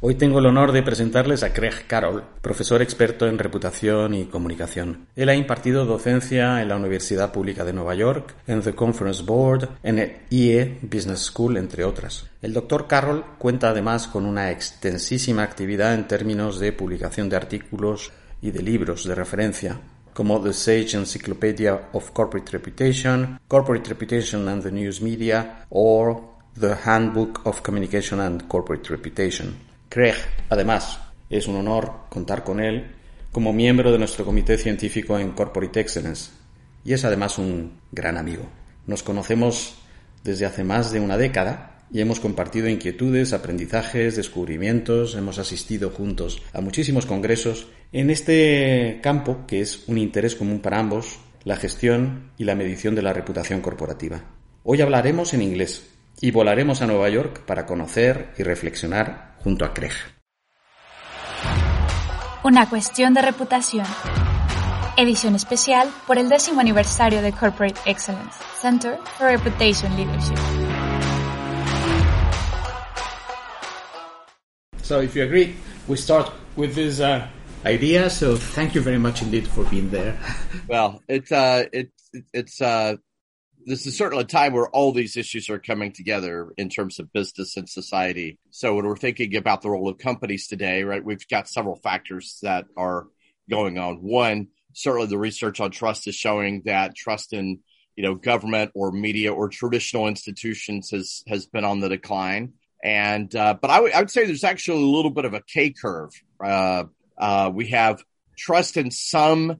Hoy tengo el honor de presentarles a Craig Carroll, profesor experto en reputación y comunicación. Él ha impartido docencia en la Universidad Pública de Nueva York, en The Conference Board, en el IE Business School, entre otras. El doctor Carroll cuenta además con una extensísima actividad en términos de publicación de artículos y de libros de referencia, como The Sage Encyclopedia of Corporate Reputation, Corporate Reputation and the News Media, o The Handbook of Communication and Corporate Reputation. Craig, además, es un honor contar con él como miembro de nuestro comité científico en Corporate Excellence y es además un gran amigo. Nos conocemos desde hace más de una década y hemos compartido inquietudes, aprendizajes, descubrimientos, hemos asistido juntos a muchísimos congresos en este campo que es un interés común para ambos, la gestión y la medición de la reputación corporativa. Hoy hablaremos en inglés y volaremos a Nueva York para conocer y reflexionar junto a Craig. Una cuestión de reputación. Edición especial por el décimo aniversario de Corporate Excellence, Center for Reputation Leadership. So, if you agree, we start with this uh, idea. So, thank you very much indeed for being there. well, it's uh, it's it's uh, this is certainly a time where all these issues are coming together in terms of business and society. So when we're thinking about the role of companies today, right, we've got several factors that are going on. One, certainly the research on trust is showing that trust in, you know, government or media or traditional institutions has, has been on the decline. And, uh, but I, w- I would say there's actually a little bit of a K curve. Uh, uh, we have trust in some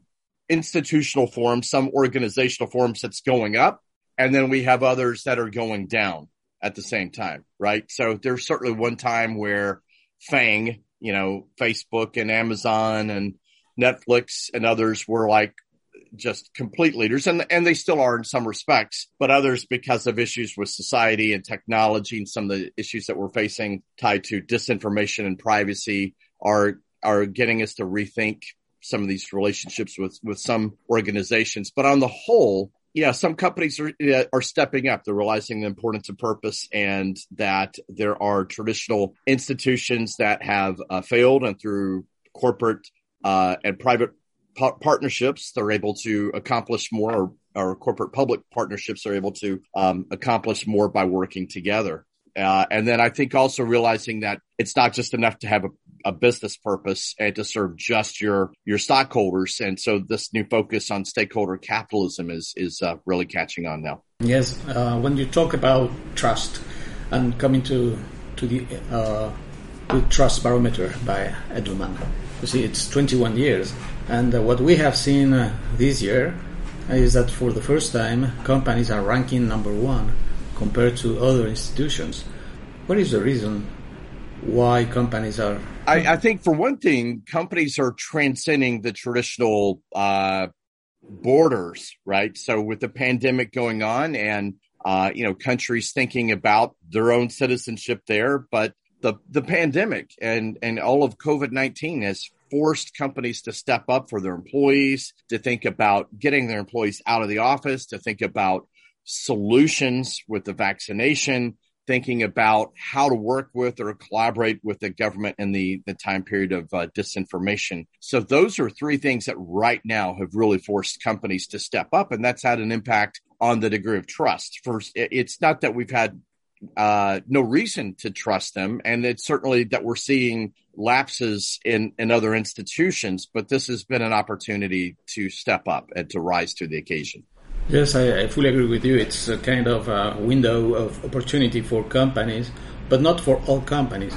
institutional forms, some organizational forms that's going up and then we have others that are going down at the same time, right? So there's certainly one time where FAANG, you know, Facebook and Amazon and Netflix and others were like just complete leaders and and they still are in some respects but others because of issues with society and technology and some of the issues that we're facing tied to disinformation and privacy are are getting us to rethink some of these relationships with with some organizations but on the whole yeah, some companies are are stepping up. They're realizing the importance of purpose and that there are traditional institutions that have uh, failed, and through corporate uh, and private partnerships, they're able to accomplish more. Or, or corporate public partnerships are able to um, accomplish more by working together. Uh, and then I think also realizing that it's not just enough to have a, a, business purpose and to serve just your your stockholders. And so this new focus on stakeholder capitalism is is uh, really catching on now. Yes, uh, when you talk about trust and coming to to the uh, the trust barometer by Edelman, you see it's 21 years, and uh, what we have seen this year is that for the first time companies are ranking number one compared to other institutions. What is the reason why companies are? I, I think for one thing, companies are transcending the traditional uh, borders, right? So with the pandemic going on and uh, you know countries thinking about their own citizenship there, but the the pandemic and and all of COVID nineteen has forced companies to step up for their employees, to think about getting their employees out of the office, to think about solutions with the vaccination, thinking about how to work with or collaborate with the government in the, the time period of uh, disinformation. So those are three things that right now have really forced companies to step up. And that's had an impact on the degree of trust. First, it's not that we've had uh, no reason to trust them. And it's certainly that we're seeing lapses in, in other institutions, but this has been an opportunity to step up and to rise to the occasion. Yes, I, I, fully agree with you. It's a kind of a window of opportunity for companies, but not for all companies.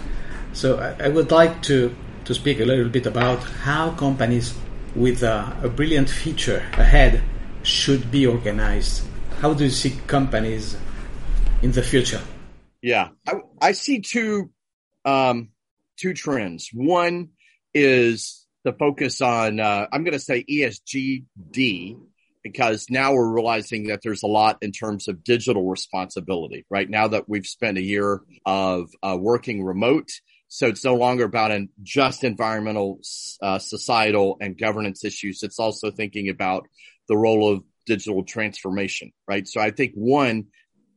So I, I would like to, to speak a little bit about how companies with a, a, brilliant future ahead should be organized. How do you see companies in the future? Yeah, I, I see two um, two trends. One is the focus on uh, I'm going to say ESGD, because now we're realizing that there's a lot in terms of digital responsibility, right? Now that we've spent a year of uh, working remote. So it's no longer about an just environmental, uh, societal and governance issues. It's also thinking about the role of digital transformation, right? So I think one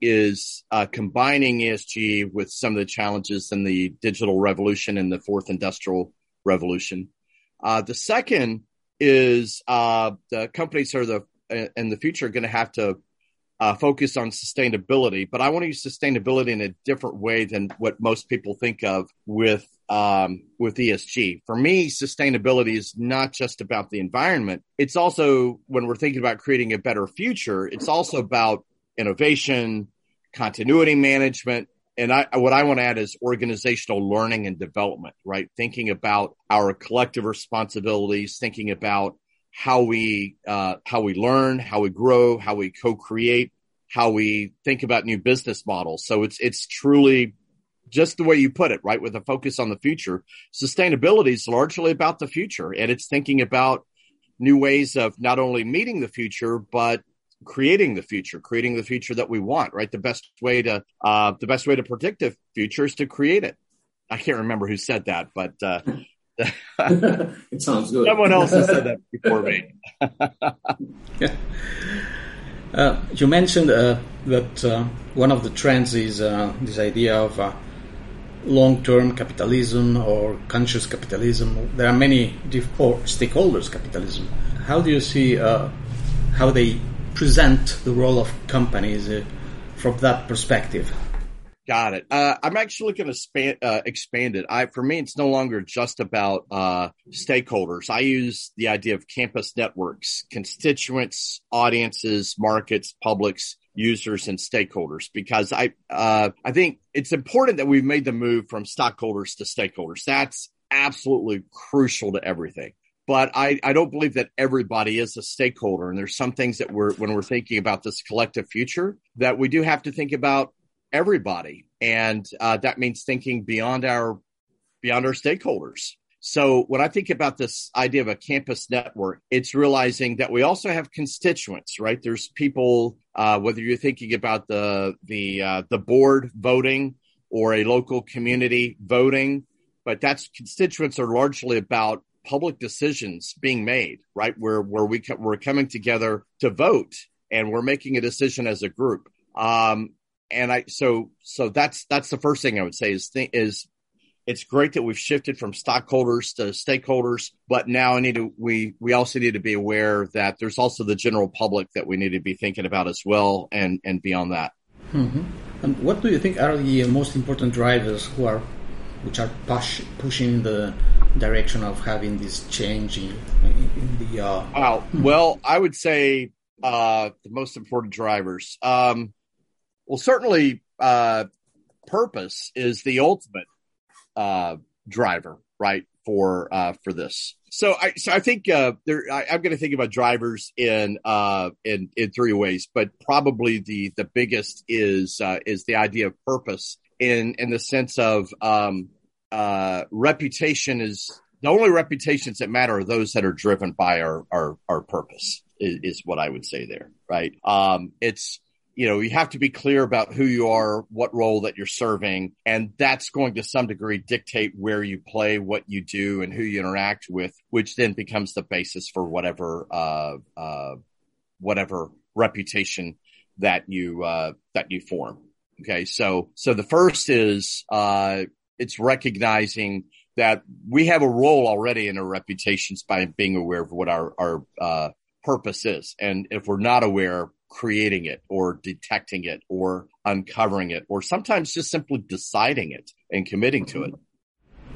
is uh, combining ESG with some of the challenges in the digital revolution and the fourth industrial revolution. Uh, the second is uh, the companies are the in the future are going to have to uh, focus on sustainability, but I want to use sustainability in a different way than what most people think of with um, with ESG. For me, sustainability is not just about the environment. It's also when we're thinking about creating a better future. It's also about innovation, continuity management, and I, what I want to add is organizational learning and development. Right, thinking about our collective responsibilities, thinking about how we uh, how we learn, how we grow, how we co-create, how we think about new business models. So it's it's truly just the way you put it, right? With a focus on the future. Sustainability is largely about the future, and it's thinking about new ways of not only meeting the future but creating the future, creating the future that we want. Right? The best way to uh, the best way to predict the future is to create it. I can't remember who said that, but uh, it sounds good. Someone else has said that before me. yeah. Uh, you mentioned uh, that uh, one of the trends is uh, this idea of uh, long-term capitalism or conscious capitalism. There are many diff- or stakeholders capitalism. How do you see uh, how they present the role of companies from that perspective? Got it. Uh, I'm actually going to span, uh, expand it. I, for me, it's no longer just about uh, stakeholders. I use the idea of campus networks, constituents, audiences, markets, publics, users, and stakeholders. Because I, uh, I think it's important that we've made the move from stockholders to stakeholders. That's absolutely crucial to everything but I, I don't believe that everybody is a stakeholder. And there's some things that we're, when we're thinking about this collective future, that we do have to think about everybody, and uh, that means thinking beyond our beyond our stakeholders. So when I think about this idea of a campus network, it's realizing that we also have constituents, right? There's people, uh, whether you're thinking about the the uh, the board voting or a local community voting, but that's constituents are largely about public decisions being made, right? Where where we we're coming together to vote and we're making a decision as a group. Um, and I so so that's that's the first thing I would say is th- is it's great that we've shifted from stockholders to stakeholders, but now I need to we we also need to be aware that there's also the general public that we need to be thinking about as well, and and beyond that. Mm-hmm. And what do you think are the most important drivers who are which are push, pushing the direction of having this change in, in the? Uh, wow. Well, I would say uh, the most important drivers. Um, well, certainly, uh, purpose is the ultimate uh, driver, right? For uh, for this, so I so I think uh, there I, am going to think about drivers in uh, in in three ways, but probably the the biggest is uh, is the idea of purpose in in the sense of um, uh, reputation is the only reputations that matter are those that are driven by our our, our purpose is, is what I would say there, right? Um, it's you know, you have to be clear about who you are, what role that you're serving, and that's going to some degree dictate where you play, what you do, and who you interact with, which then becomes the basis for whatever uh, uh, whatever reputation that you uh, that you form. Okay, so so the first is uh, it's recognizing that we have a role already in our reputations by being aware of what our our uh, purpose is, and if we're not aware, creating it or detecting it or uncovering it or sometimes just simply deciding it and committing to it.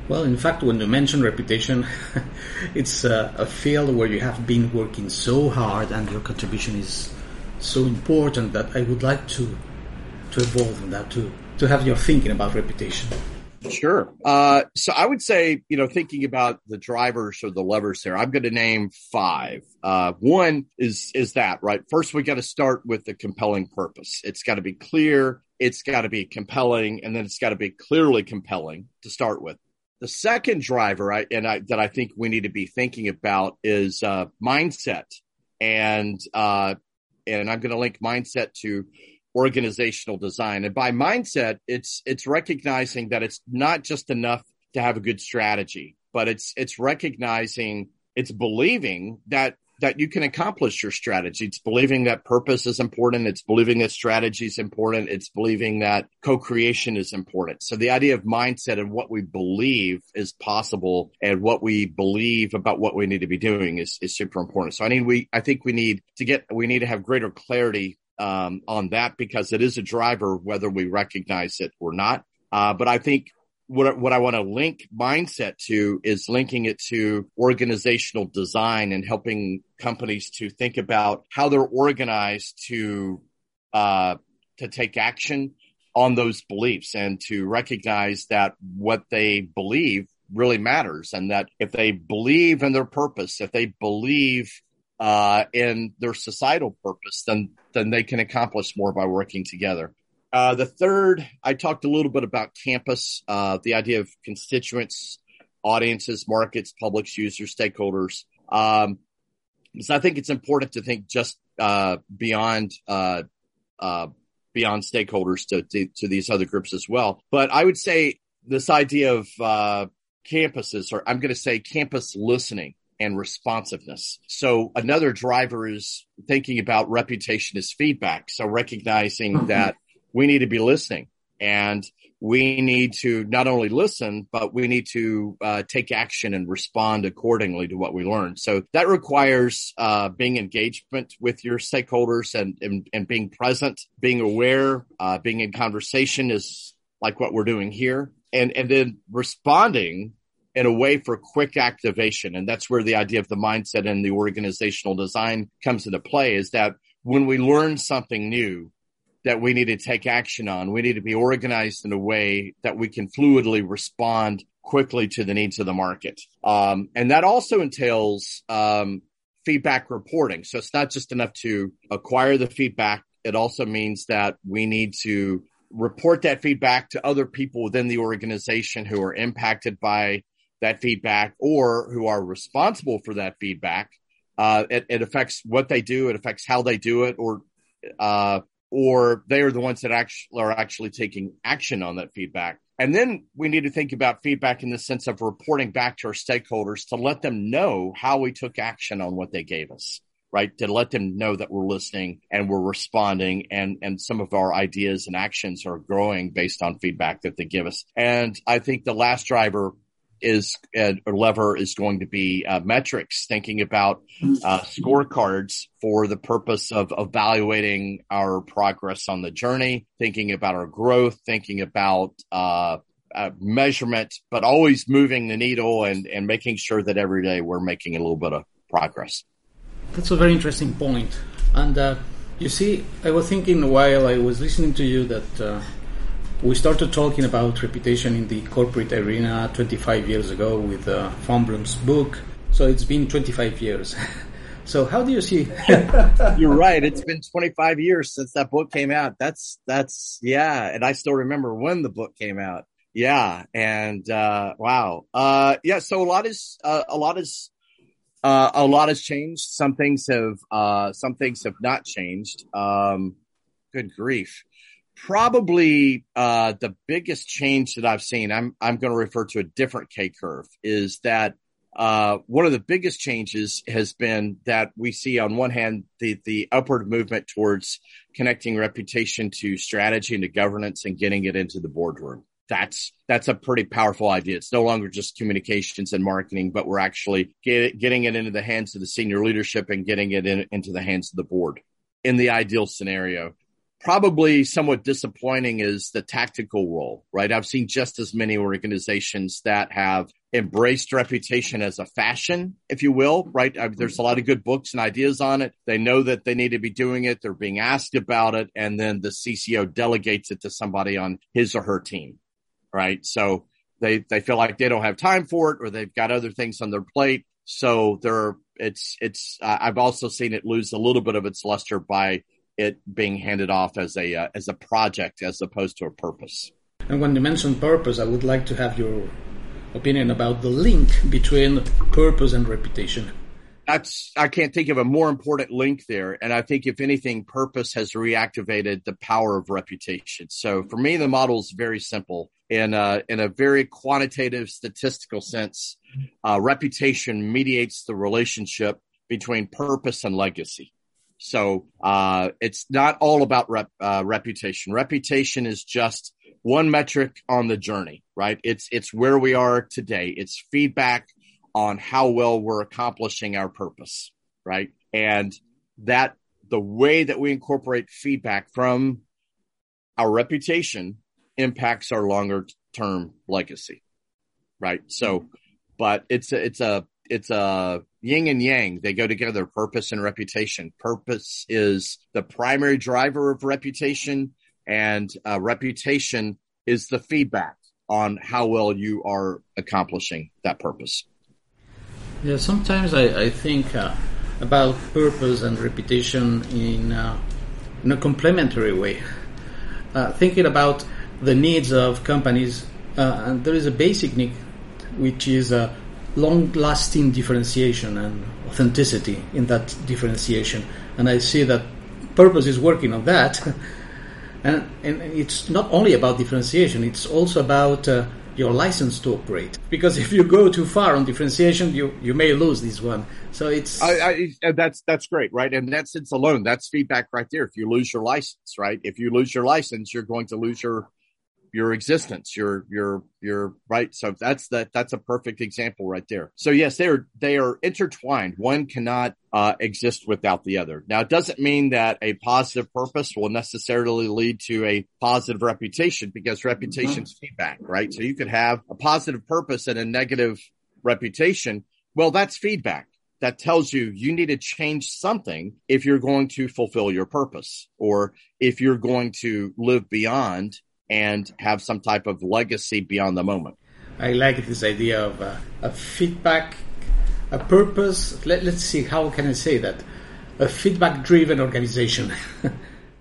Well, in fact, when you mention reputation, it's uh, a field where you have been working so hard and your contribution is so important that I would like to to evolve in that, to, to have your thinking about reputation. Sure. Uh, so I would say, you know, thinking about the drivers or the levers there, I'm going to name five. Uh, one is is that right. First, we got to start with the compelling purpose. It's got to be clear. It's got to be compelling, and then it's got to be clearly compelling to start with. The second driver, I, and I, that I think we need to be thinking about is uh, mindset, and uh, and I'm going to link mindset to organizational design. And by mindset, it's it's recognizing that it's not just enough to have a good strategy, but it's it's recognizing, it's believing that that you can accomplish your strategy. It's believing that purpose is important. It's believing that strategy is important. It's believing that co-creation is important. So the idea of mindset and what we believe is possible and what we believe about what we need to be doing is, is super important. So I mean, we, I think we need to get, we need to have greater clarity um, on that because it is a driver whether we recognize it or not. Uh, but I think what, what I want to link mindset to is linking it to organizational design and helping companies to think about how they're organized to, uh, to take action on those beliefs and to recognize that what they believe really matters and that if they believe in their purpose, if they believe uh, in their societal purpose, then then they can accomplish more by working together. Uh, the third, I talked a little bit about campus, uh, the idea of constituents, audiences, markets, publics, users, stakeholders. Um, so I think it's important to think just uh, beyond uh, uh, beyond stakeholders to, to, to these other groups as well. But I would say this idea of campuses, or I'm going to say campus listening and responsiveness. So another driver is thinking about reputation as feedback. So recognizing mm-hmm. that we need to be listening and we need to not only listen, but we need to uh, take action and respond accordingly to what we learn. So that requires uh, being engagement with your stakeholders and, and, and being present, being aware, uh, being in conversation is like what we're doing here. And, and then responding in a way for quick activation. And that's where the idea of the mindset and the organizational design comes into play is that when we learn something new that we need to take action on, we need to be organized in a way that we can fluidly respond quickly to the needs of the market. Um, and that also entails um, feedback reporting. So it's not just enough to acquire the feedback. It also means that we need to report that feedback to other people within the organization who are impacted by that feedback or who are responsible for that feedback. Uh, it, it, affects what they do. It affects how they do it, or uh, or they are the ones that actually are actually taking action on that feedback. And then we need to think about feedback in the sense of reporting back to our stakeholders to let them know how we took action on what they gave us, right? To let them know that we're listening and we're responding and, and some of our ideas and actions are growing based on feedback that they give us. And I think the last driver is uh, lever is going to be uh, metrics, thinking about uh, scorecards for the purpose of evaluating our progress on the journey, thinking about our growth, thinking about uh, uh, measurement, but always moving the needle and, and making sure that every day we're making a little bit of progress. That's a very interesting point. And uh, you see, I was thinking while I was listening to you that we started talking about reputation in the corporate arena 25 years ago with uh, Fombrun's book. So it's been 25 years. so how do you see? You're right. It's been 25 years since that book came out. That's that's yeah, and I still remember when the book came out. Yeah, and uh, wow, uh, yeah. So a lot is uh, a lot is uh, a lot has changed. Some things have uh, some things have not changed. Um, good grief probably uh, the biggest change that I've seen, I'm I'm going to refer to a different K curve, is that uh, one of the biggest changes has been that we see on one hand the the upward movement towards connecting reputation to strategy and to governance and getting it into the boardroom. That's that's a pretty powerful idea. It's no longer just communications and marketing, but we're actually get, getting it into the hands of the senior leadership and getting it in, into the hands of the board in the ideal scenario probably somewhat disappointing is the tactical role, right? I've seen just as many organizations that have embraced reputation as a fashion, if you will, right? I, there's a lot of good books and ideas on it. They know that they need to be doing it. They're being asked about it. And then the CCO delegates it to somebody on his or her team, right? So they, they feel like they don't have time for it or they've got other things on their plate. So they're, it's, it's, uh, I've also seen it lose a little bit of its luster by it being handed off as a uh, as a project as opposed to a purpose. And when you mention purpose, I would like to have your opinion about the link between purpose and reputation. That's I can't think of a more important link there. And I think if anything, purpose has reactivated the power of reputation. So for me, the model is very simple. In a, in a very quantitative statistical sense, uh, reputation mediates the relationship between purpose and legacy. So uh, it's not all about rep, uh, reputation. Reputation is just one metric on the journey, right? It's it's where we are today. It's feedback on how well we're accomplishing our purpose, right? And that the way that we incorporate feedback from our reputation impacts our longer term legacy, right? So, but it's a, it's a it's a yin and yang. They go together, purpose and reputation. Purpose is the primary driver of reputation and uh, reputation is the feedback on how well you are accomplishing that purpose. Yeah, sometimes I, I think uh, about purpose and reputation in, uh, in a complementary way. Uh, thinking about the needs of companies, uh, there is a basic need which is uh, long-lasting differentiation and authenticity in that differentiation. And I see that purpose is working on that. and, and it's not only about differentiation; it's also about uh, your license to operate. Because if you go too far on differentiation, you you may lose this one. So it's I, I, that's that's great, right? And that sense alone, that's feedback right there. If you lose your license, right? If you lose your license, you're going to lose your your existence your your your right. So that's that that's a perfect example right there. So yes they're they are intertwined. One cannot uh, exist without the other. Now it doesn't mean that a positive purpose will necessarily lead to a positive reputation because reputation's mm-hmm. feedback right? So you could have a positive purpose and a negative reputation. Well that's feedback that tells you you need to change something if you're going to fulfill your purpose or if you're going to live beyond and have some type of legacy beyond the moment. I like this idea of uh, a feedback, a purpose. Let, let's see, how can I say that? A feedback driven organization.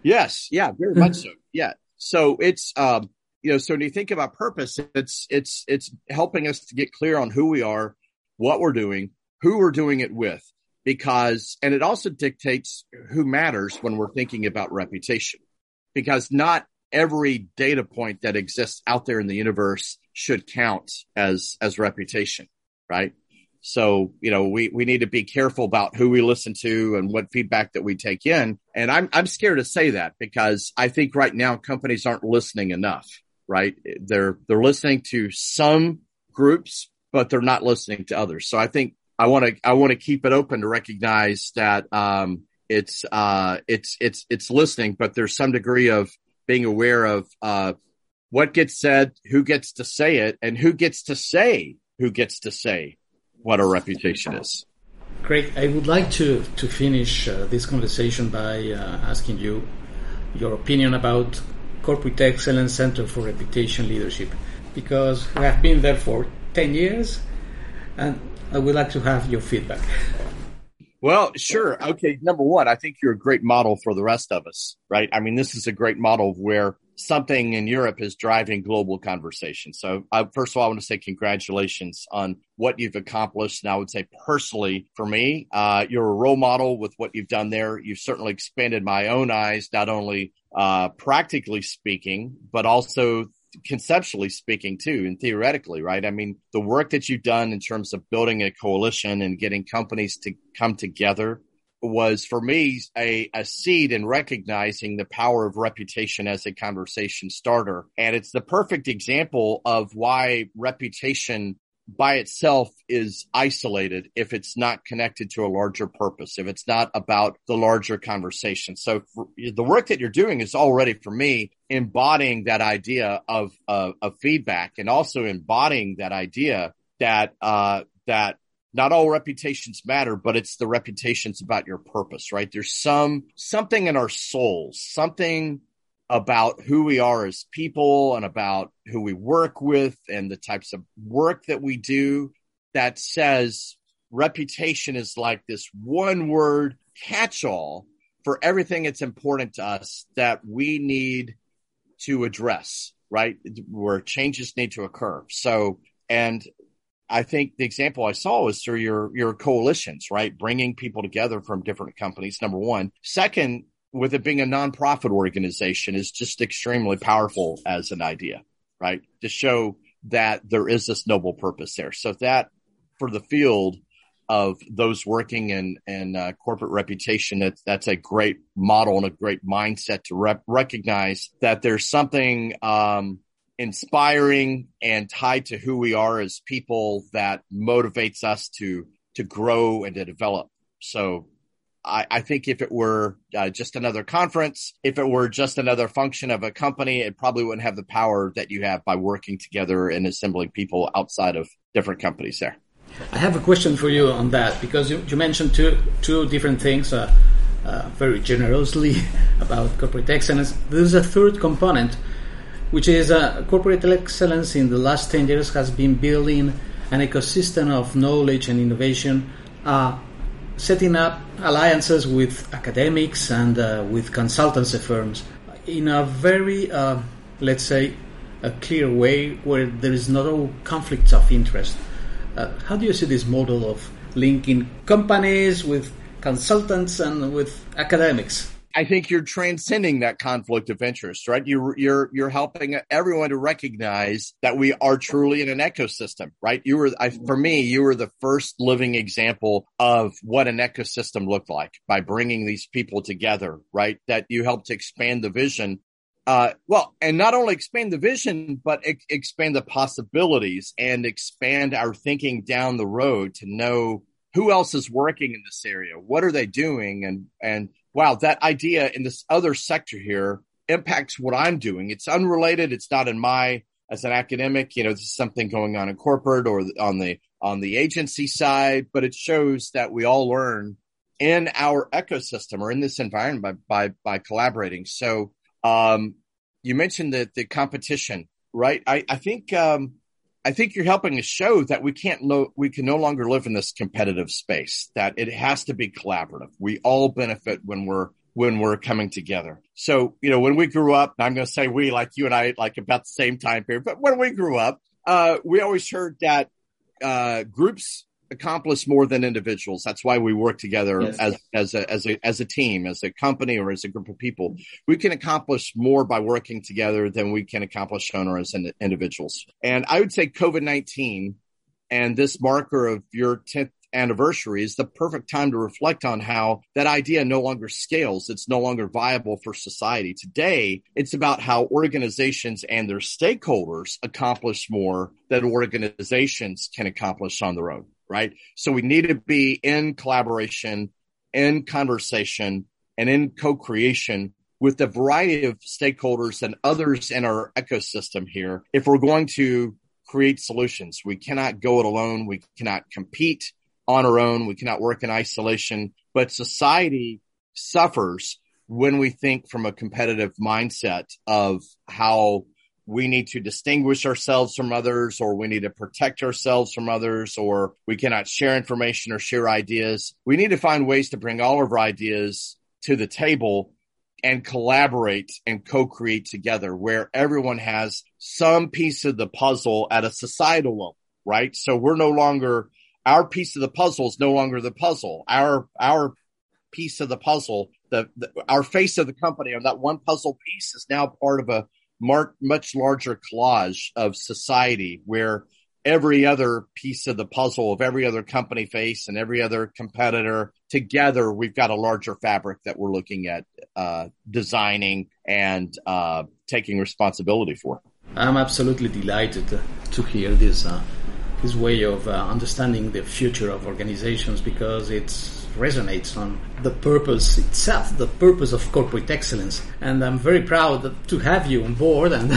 yes, yeah, very much so. Yeah. So it's, um, you know, so when you think about purpose, it's, it's, it's helping us to get clear on who we are, what we're doing, who we're doing it with, because, and it also dictates who matters when we're thinking about reputation because not every data point that exists out there in the universe should count as as reputation right? So you know we we need to be careful about who we listen to and what feedback that we take in. And i'm i'm scared to say that because i think right now companies aren't listening enough right? They're they're listening to some groups but they're not listening to others. So i think i want to i want to keep it open to recognize that um it's uh it's it's it's listening but there's some degree of being aware of uh, what gets said, who gets to say it, and who gets to say who gets to say what our reputation is. Great. I would like to to finish uh, this conversation by uh, asking you your opinion about Corporate Excellence Center for Reputation Leadership, because we have been there for ten years, and I would like to have your feedback. Well, sure. Okay. Number one, I think you're a great model for the rest of us, right? I mean, this is a great model where something in Europe is driving global conversation. So, uh, first of all, I want to say congratulations on what you've accomplished. And I would say personally, for me, uh, you're a role model with what you've done there. You've certainly expanded my own eyes, not only uh, practically speaking, but also conceptually speaking too and theoretically right? I mean the work that you've done in terms of building a coalition and getting companies to come together was for me a, a seed in recognizing the power of reputation as a conversation starter. And it's the perfect example of why reputation by itself is isolated if it's not connected to a larger purpose, if it's not about the larger conversation. So the work that you're doing is already for me embodying that idea of, uh, of feedback and also embodying that idea that, uh, that not all reputations matter, but it's the reputations about your purpose, right? There's some, something in our souls, something about who we are as people and about who we work with and the types of work that we do that says reputation is like this one word catch all for everything that's important to us that we need to address, right? Where changes need to occur. So, and I think the example I saw was through your, your coalitions, right? Bringing people together from different companies. Number one. Second, with it being a nonprofit organization is just extremely powerful as an idea, right? To show that there is this noble purpose there. So that for the field, of those working in, in uh, corporate reputation. That's, that's a great model and a great mindset to rep- recognize that there's something, um, inspiring and tied to who we are as people that motivates us to, to grow and to develop. So I, I think if it were uh, just another conference, if it were just another function of a company, it probably wouldn't have the power that you have by working together and assembling people outside of different companies there. I have a question for you on that because you, you mentioned two two different things uh, uh, very generously about corporate excellence. There's a third component, which is uh, corporate excellence. In the last ten years, has been building an ecosystem of knowledge and innovation, uh, setting up alliances with academics and uh, with consultancy firms in a very, uh, let's say, a clear way where there is no conflicts of interest. Uh, how do you see this model of linking companies with consultants and with academics? I think you're transcending that conflict of interest, right? You're, you're, you're helping everyone to recognize that we are truly in an ecosystem, right? You were, I, for me, you were the first living example of what an ecosystem looked like by bringing these people together, right? That you helped expand the vision uh, well, and not only expand the vision, but ex- expand the possibilities and expand our thinking down the road to know who else is working in this area, what are they doing, and and wow, that idea in this other sector here impacts what I'm doing. It's unrelated. It's not in my as an academic, you know, this is something going on in corporate or on the on the agency side, but it shows that we all learn in our ecosystem or in this environment by by by collaborating. So um, you mentioned that the competition, right? I, I think, um, I think you're helping us show that we can't lo- we can no longer live in this competitive space, that it has to be collaborative. We all benefit when we're, when we're coming together. So, you know, when we grew up, I'm going to say we, like you and I, like about the same time period, but when we grew up, uh, we always heard that, uh, groups accomplish more than individuals. That's why we work together yes. as as a, as a as a team, as a company, or as a group of people. We can accomplish more by working together than we can accomplish on our as individuals. And I would say COVID nineteen and this marker of your tenth anniversary is the perfect time to reflect on how that idea no longer scales. It's no longer viable for society. Today, it's about how organizations and their stakeholders accomplish more than organizations can accomplish on their own right? So we need to be in collaboration, in conversation, and in co-creation with a variety of stakeholders and others in our ecosystem here. If we're going to create solutions, we cannot go it alone. We cannot compete on our own. We cannot work in isolation, but society suffers when we think from a competitive mindset of how we need to distinguish ourselves from others or we need to protect ourselves from others or we cannot share information or share ideas. We need to find ways to bring all of our ideas to the table and collaborate and co-create together where everyone has some piece of the puzzle at a societal level, right? So we're no longer, our piece of the puzzle is no longer the puzzle. Our, our piece of the puzzle, the, the our face of the company or that one puzzle piece is now part of a mar- much larger collage of society where every other piece of the puzzle of every other company face and every other competitor together, we've got a larger fabric that we're looking at uh, designing and uh, taking responsibility for. I'm absolutely delighted to hear this uh, this way of uh, understanding the future of organizations because it's resonates on the purpose itself, the purpose of corporate excellence. And I'm very proud to have you on board. And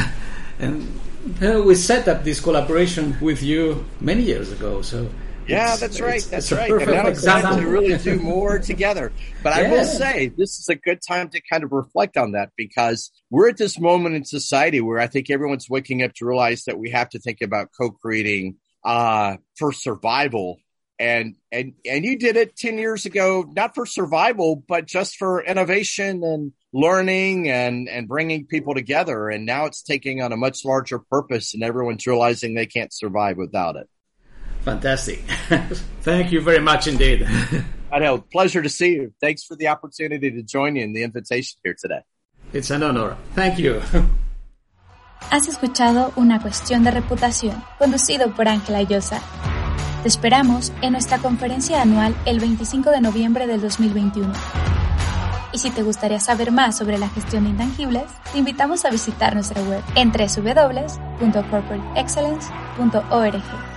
and uh, we set up this collaboration with you many years ago. So yeah, that's right. That's right. And now it's time to really do more together. But yeah. I will say this is a good time to kind of reflect on that because we're at this moment in society where I think everyone's waking up to realize that we have to think about co-creating uh, for survival and and and you did it 10 years ago not for survival but just for innovation and learning and and bringing people together. And now it's taking on a much larger purpose and everyone's realizing they can't survive without it. Fantastic. Thank you very much indeed. I know. Pleasure to see you. Thanks for the opportunity to join you in the invitation here today. It's an honor. Thank you. Has escuchado una cuestión de reputación, conducido por Ángel Alloza. Te esperamos en nuestra conferencia anual el 25 de noviembre del 2021. Y si te gustaría saber más sobre la gestión de intangibles, te invitamos a visitar nuestra web en www.corporateexcellence.org.